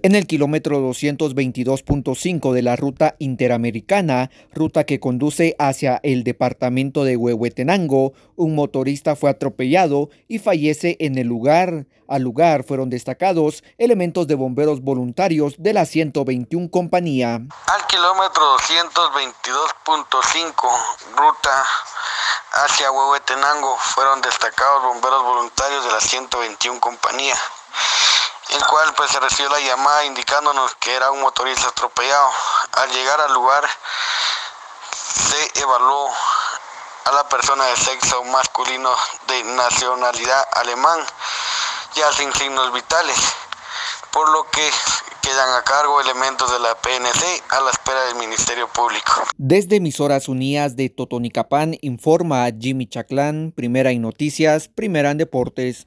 En el kilómetro 222.5 de la ruta interamericana, ruta que conduce hacia el departamento de Huehuetenango, un motorista fue atropellado y fallece en el lugar. Al lugar fueron destacados elementos de bomberos voluntarios de la 121 compañía. Al kilómetro 222.5, ruta hacia Huehuetenango, fueron destacados bomberos voluntarios de la 121 compañía cual pues se recibió la llamada indicándonos que era un motorista atropellado. Al llegar al lugar se evaluó a la persona de sexo masculino de nacionalidad alemán, ya sin signos vitales, por lo que quedan a cargo elementos de la PNC a la espera del Ministerio Público. Desde Emisoras Unidas de Totonicapán informa Jimmy Chaclán, primera en noticias, primera en deportes.